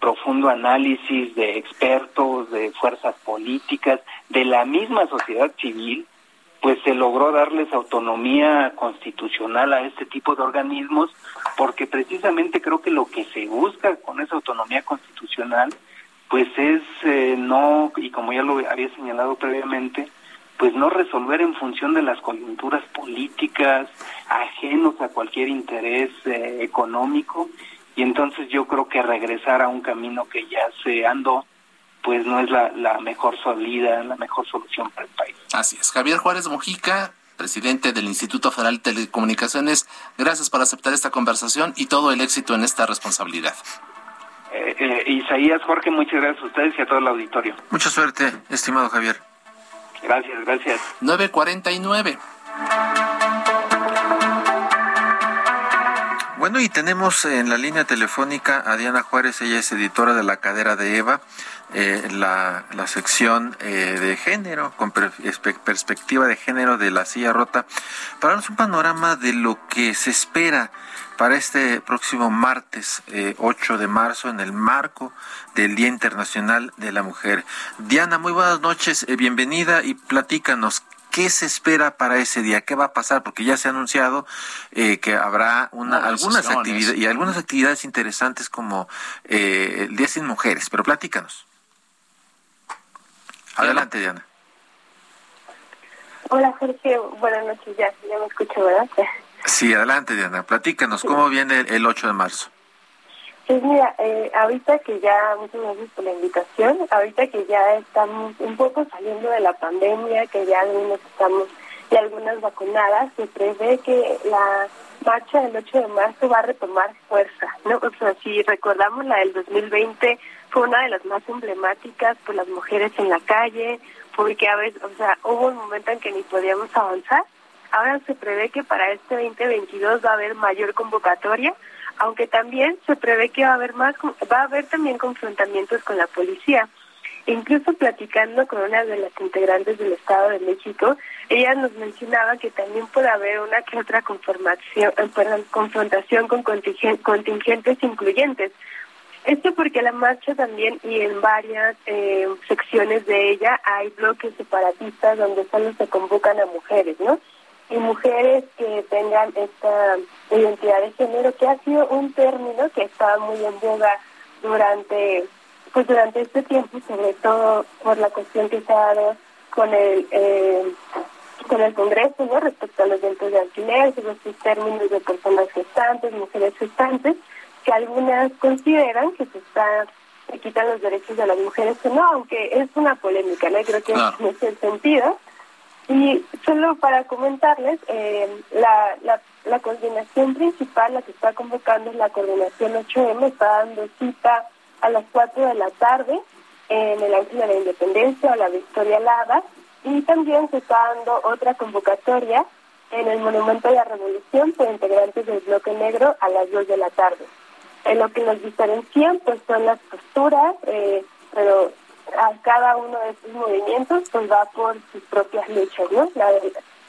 profundo análisis de expertos, de fuerzas políticas, de la misma sociedad civil, pues se logró darles autonomía constitucional a este tipo de organismos, porque precisamente creo que lo que se busca con esa autonomía constitucional, pues es eh, no, y como ya lo había señalado previamente, pues no resolver en función de las coyunturas políticas, ajenos a cualquier interés eh, económico, y entonces yo creo que regresar a un camino que ya se andó, pues no es la, la mejor salida, la mejor solución para el país. Así es. Javier Juárez Mojica, presidente del Instituto Federal de Telecomunicaciones, gracias por aceptar esta conversación y todo el éxito en esta responsabilidad. Eh, eh, Isaías, Jorge, muchas gracias a ustedes y a todo el auditorio. Mucha suerte, estimado Javier. Gracias, gracias. 949. Bueno, y tenemos en la línea telefónica a Diana Juárez, ella es editora de La Cadera de Eva, eh, la, la, sección eh, de género, con perspectiva de género de la silla rota, para darnos un panorama de lo que se espera para este próximo martes 8 eh, de marzo en el marco del Día Internacional de la Mujer. Diana, muy buenas noches, bienvenida y platícanos ¿Qué se espera para ese día? ¿Qué va a pasar? Porque ya se ha anunciado eh, que habrá una, algunas actividades y algunas actividades interesantes como eh, el Día Sin Mujeres, pero platícanos. Adelante, Diana. Hola, Jorge. Buenas noches. Ya, ya me escucho, ¿verdad? Sí, adelante, Diana. Platícanos, ¿cómo viene el 8 de marzo? Pues mira, eh, ahorita que ya, muchas gracias por la invitación, ahorita que ya estamos un poco saliendo de la pandemia, que ya algunos estamos y algunas vacunadas, se prevé que la marcha del 8 de marzo va a retomar fuerza, ¿no? O sea, si recordamos la del 2020, fue una de las más emblemáticas por las mujeres en la calle, porque a veces, o sea, hubo un momento en que ni podíamos avanzar. Ahora se prevé que para este 2022 va a haber mayor convocatoria, aunque también se prevé que va a haber más, va a haber también confrontamientos con la policía. Incluso platicando con una de las integrantes del Estado de México, ella nos mencionaba que también puede haber una que otra conformación, eh, confrontación con contingentes incluyentes. Esto porque la marcha también y en varias eh, secciones de ella hay bloques separatistas donde solo se convocan a mujeres, ¿no? Y mujeres que tengan esta identidad de género, que ha sido un término que estaba muy en boga durante pues durante este tiempo, sobre todo por la cuestión que se ha dado con el eh, con el Congreso, ¿no? respecto a los dentro de alquiler, sobre estos términos de personas gestantes, mujeres gestantes, que algunas consideran que se está se quitan los derechos de las mujeres, que no, aunque es una polémica, ¿no? creo que no es el sentido. Y solo para comentarles, eh, la, la, coordinación principal, la que está convocando es la coordinación 8M, está dando cita a las 4 de la tarde en el Ángel de la Independencia o la Victoria Lava, y también se está dando otra convocatoria en el Monumento de la Revolución por integrantes del Bloque Negro a las 2 de la tarde. En lo que nos diferencian pues son las posturas, eh, pero a cada uno de estos movimientos pues va por sus propias luchas, ¿no? La,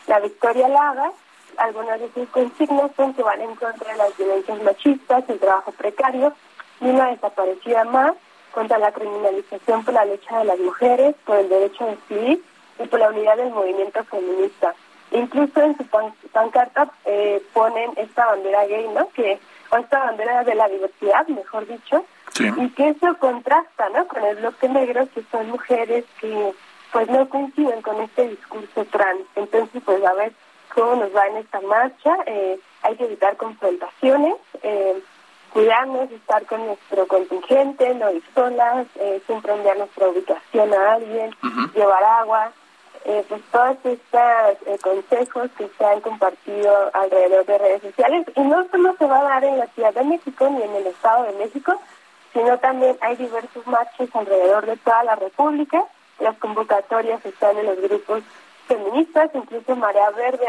la Victoria Laga, algunas de sus consignas son que van en contra de las violencias machistas, el trabajo precario, y una desaparecida más, contra la criminalización por la lucha de las mujeres, por el derecho a decidir y por la unidad del movimiento feminista. Incluso en su pancarta eh, ponen esta bandera gay, ¿no? Que, o esta bandera de la diversidad, mejor dicho, y que eso contrasta ¿no? con el bloque negro, que son mujeres que pues no coinciden con este discurso trans. Entonces, pues a ver cómo nos va en esta marcha. Eh, hay que evitar confrontaciones, eh, cuidarnos, estar con nuestro contingente, no ir solas, eh, siempre enviar nuestra ubicación a alguien, llevar agua. Eh, pues todos estos consejos que se han compartido alrededor de redes sociales y no solo se va a dar en la Ciudad de México ni en el Estado de México, sino también hay diversos marchos alrededor de toda la República. Las convocatorias están en los grupos feministas, incluso Marea Verde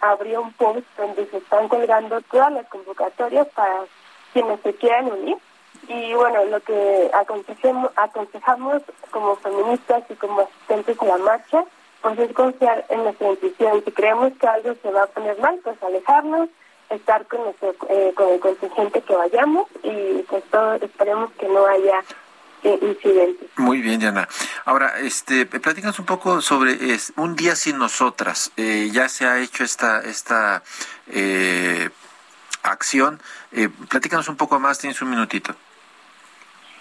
abrió, un post donde se están colgando todas las convocatorias para quienes se quieran unir. Y bueno, lo que aconsejamos, aconsejamos como feministas y como asistentes a la marcha, pues es confiar en nuestra intuición. Si creemos que algo se va a poner mal, pues alejarnos, estar con, nuestro, eh, con el contingente que vayamos y pues todo, esperemos que no haya eh, incidentes. Muy bien, Diana. Ahora, este, platícanos un poco sobre es, un día sin nosotras. Eh, ya se ha hecho esta esta eh, acción. Eh, platícanos un poco más, tienes un minutito.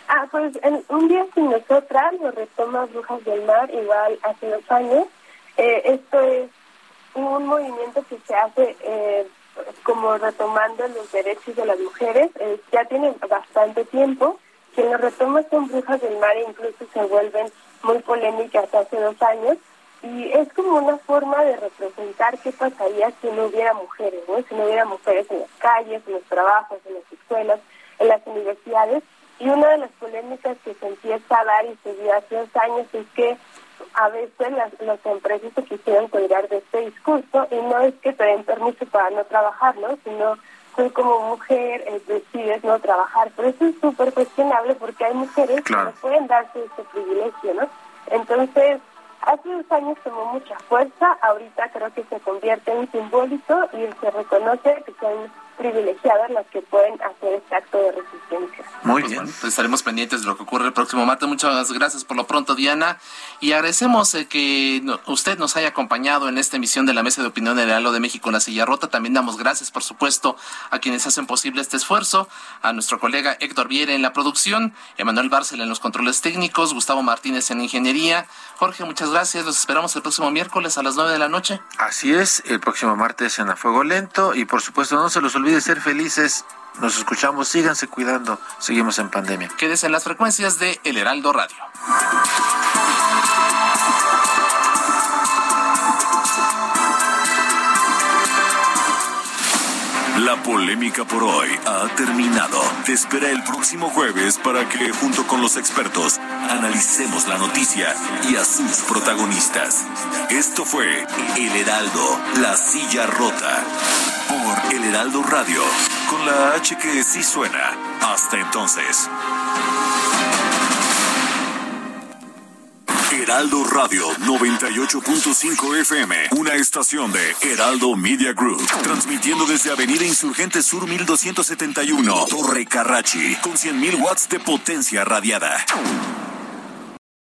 Ah, pues en un día sin nosotras lo retoma Brujas del Mar, igual hace dos años. Eh, esto es un movimiento que se hace eh, como retomando los derechos de las mujeres. Eh, ya tiene bastante tiempo. Quien lo retoma son Brujas del Mar e incluso se vuelven muy polémicas hace dos años. Y es como una forma de representar qué pasaría si no hubiera mujeres, ¿no? Si no hubiera mujeres en las calles, en los trabajos, en las escuelas, en las universidades y una de las polémicas que se empieza a dar y se dio hace dos años es que a veces las, las empresas se quisieran colgar de este discurso y no es que te den permiso para no trabajar, ¿no? Sino tú como mujer eh, decides no trabajar. Pero eso es súper cuestionable porque hay mujeres que no pueden darse este privilegio, ¿no? Entonces, hace dos años tomó mucha fuerza, ahorita creo que se convierte en simbólico y se reconoce que son privilegiadas las que pueden hacer este acto de resistencia. Muy pues bien. pues estaremos pendientes de lo que ocurre el próximo martes. Muchas gracias por lo pronto, Diana. Y agradecemos eh, que usted nos haya acompañado en esta emisión de la Mesa de Opinión del Heraldo de México en la Silla Rota. También damos gracias, por supuesto, a quienes hacen posible este esfuerzo, a nuestro colega Héctor Viere en la producción, Emanuel Bárcel en los controles técnicos, Gustavo Martínez en ingeniería. Jorge, muchas gracias. Los esperamos el próximo miércoles a las nueve de la noche. Así es, el próximo martes en A Fuego Lento. Y por supuesto, no se los olvide ser felices. Nos escuchamos, síganse cuidando. Seguimos en pandemia. Quédese en las frecuencias de El Heraldo Radio. La polémica por hoy ha terminado. Te espera el próximo jueves para que, junto con los expertos, analicemos la noticia y a sus protagonistas. Esto fue El Heraldo, la silla rota. Por El Heraldo Radio, con la H que sí suena. Hasta entonces. Heraldo Radio 98.5 FM, una estación de Heraldo Media Group, transmitiendo desde Avenida Insurgente Sur 1271, Torre Carrachi, con 100.000 watts de potencia radiada.